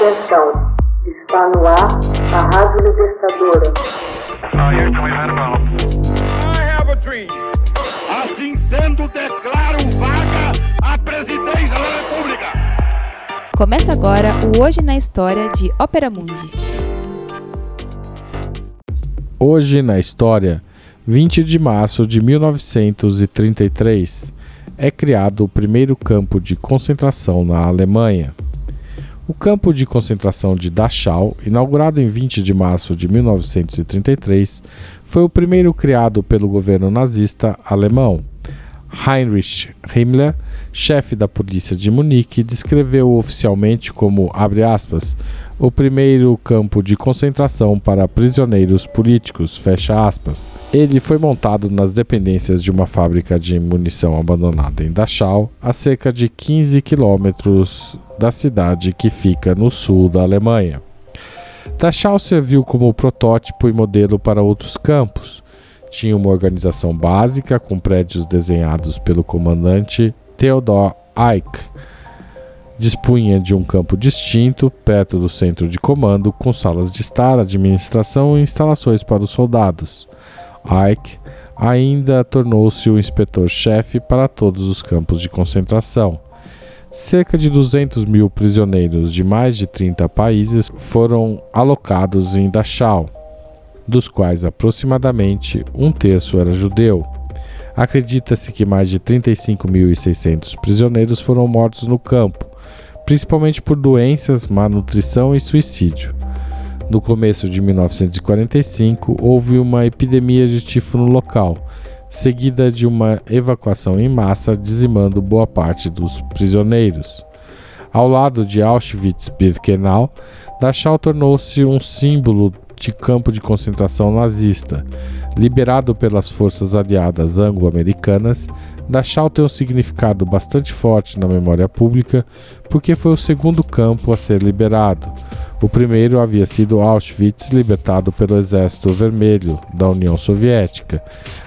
Atenção, está no ar a Rádio Libertadora. Assim sendo, declaro vaga a presidência da República. Começa agora o Hoje na História de Ópera Mundi. Hoje na História, 20 de março de 1933, é criado o primeiro campo de concentração na Alemanha. O campo de concentração de Dachau, inaugurado em 20 de março de 1933, foi o primeiro criado pelo governo nazista alemão. Heinrich Himmler, chefe da polícia de Munique, descreveu oficialmente como, abre aspas, o primeiro campo de concentração para prisioneiros políticos, fecha aspas. Ele foi montado nas dependências de uma fábrica de munição abandonada em Dachau, a cerca de 15 quilômetros da cidade que fica no sul da Alemanha. Dachau serviu como protótipo e modelo para outros campos. Tinha uma organização básica com prédios desenhados pelo comandante Theodor Eick. Dispunha de um campo distinto, perto do centro de comando, com salas de estar, administração e instalações para os soldados. Eick ainda tornou-se o inspetor-chefe para todos os campos de concentração. Cerca de 200 mil prisioneiros de mais de 30 países foram alocados em Dachau, dos quais aproximadamente um terço era judeu. Acredita-se que mais de 35.600 prisioneiros foram mortos no campo, principalmente por doenças, má nutrição e suicídio. No começo de 1945, houve uma epidemia de tifo no local seguida de uma evacuação em massa, dizimando boa parte dos prisioneiros. Ao lado de Auschwitz-Birkenau, Dachau tornou-se um símbolo de campo de concentração nazista. Liberado pelas forças aliadas anglo-americanas, Dachau tem um significado bastante forte na memória pública porque foi o segundo campo a ser liberado. O primeiro havia sido Auschwitz, libertado pelo Exército Vermelho da União Soviética.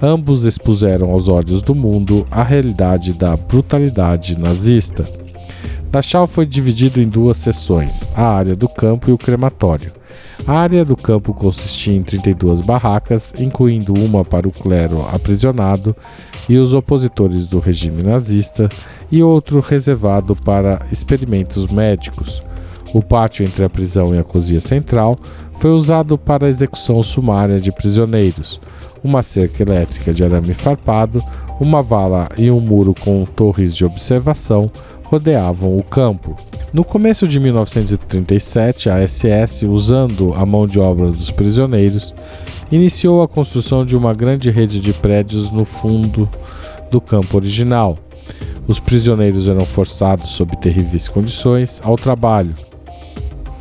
Ambos expuseram aos olhos do mundo a realidade da brutalidade nazista. Dachau foi dividido em duas seções, a área do campo e o crematório. A área do campo consistia em 32 barracas, incluindo uma para o clero aprisionado e os opositores do regime nazista, e outro reservado para experimentos médicos. O pátio entre a prisão e a cozinha central foi usado para a execução sumária de prisioneiros. Uma cerca elétrica de arame farpado, uma vala e um muro com torres de observação rodeavam o campo. No começo de 1937, a SS, usando a mão de obra dos prisioneiros, iniciou a construção de uma grande rede de prédios no fundo do campo original. Os prisioneiros eram forçados, sob terríveis condições, ao trabalho,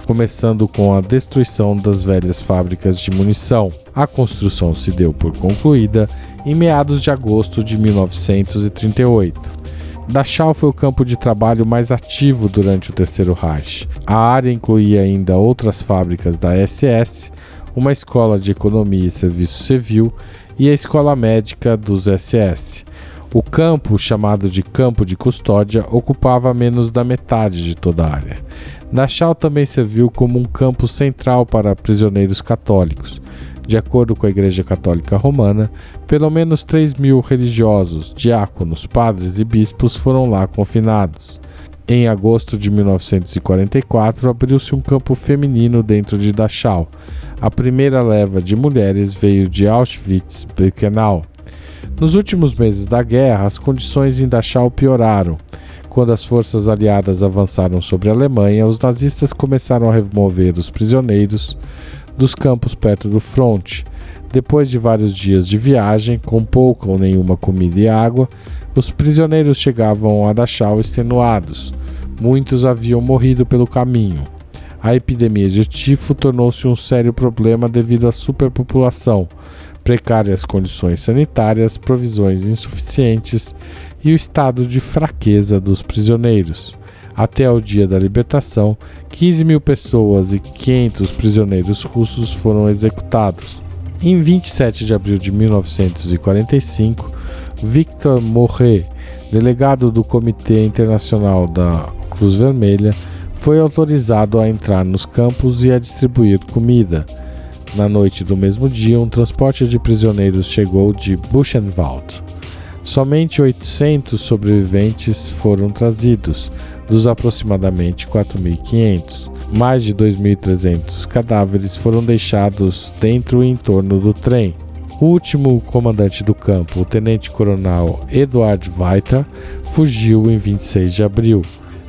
começando com a destruição das velhas fábricas de munição. A construção se deu por concluída em meados de agosto de 1938. Dachau foi o campo de trabalho mais ativo durante o Terceiro Reich. A área incluía ainda outras fábricas da SS, uma escola de economia e serviço civil e a escola médica dos SS. O campo, chamado de campo de custódia, ocupava menos da metade de toda a área. Dachau também serviu como um campo central para prisioneiros católicos. De acordo com a Igreja Católica Romana, pelo menos 3 mil religiosos, diáconos, padres e bispos foram lá confinados. Em agosto de 1944, abriu-se um campo feminino dentro de Dachau. A primeira leva de mulheres veio de Auschwitz-Birkenau. Nos últimos meses da guerra, as condições em Dachau pioraram. Quando as forças aliadas avançaram sobre a Alemanha, os nazistas começaram a remover os prisioneiros dos campos perto do fronte. Depois de vários dias de viagem, com pouca ou nenhuma comida e água, os prisioneiros chegavam a Dachau extenuados. Muitos haviam morrido pelo caminho. A epidemia de tifo tornou-se um sério problema devido à superpopulação, precárias condições sanitárias, provisões insuficientes e o estado de fraqueza dos prisioneiros. Até o dia da libertação, 15 mil pessoas e 500 prisioneiros russos foram executados. Em 27 de abril de 1945, Victor Morret, delegado do Comitê Internacional da Cruz Vermelha, foi autorizado a entrar nos campos e a distribuir comida. Na noite do mesmo dia, um transporte de prisioneiros chegou de Buchenwald. Somente 800 sobreviventes foram trazidos, dos aproximadamente 4.500. Mais de 2.300 cadáveres foram deixados dentro e em torno do trem. O último comandante do campo, o tenente-coronel Eduard Weiter, fugiu em 26 de abril.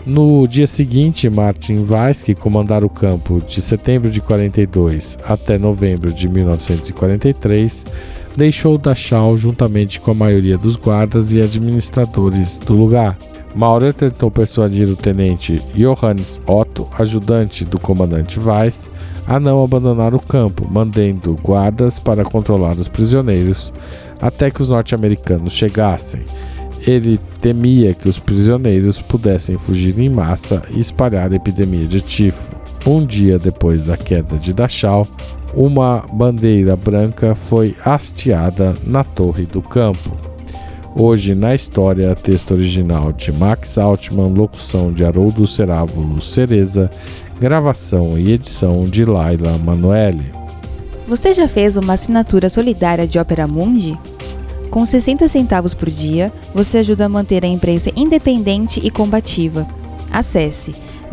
No dia seguinte, Martin Weiss, que comandara o campo de setembro de 42 até novembro de 1943, deixou Dachau juntamente com a maioria dos guardas e administradores do lugar. Maurer tentou persuadir o tenente Johannes Otto, ajudante do comandante Weiss, a não abandonar o campo, mandando guardas para controlar os prisioneiros até que os norte-americanos chegassem. Ele temia que os prisioneiros pudessem fugir em massa e espalhar a epidemia de tifo. Um dia depois da queda de Dachau, uma bandeira branca foi hasteada na torre do campo. Hoje na história, texto original de Max Altman, locução de Haroldo Cerávulo Cereza, gravação e edição de Laila Manoeli. Você já fez uma assinatura solidária de Opera Mundi? Com 60 centavos por dia, você ajuda a manter a imprensa independente e combativa. Acesse